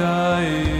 dying.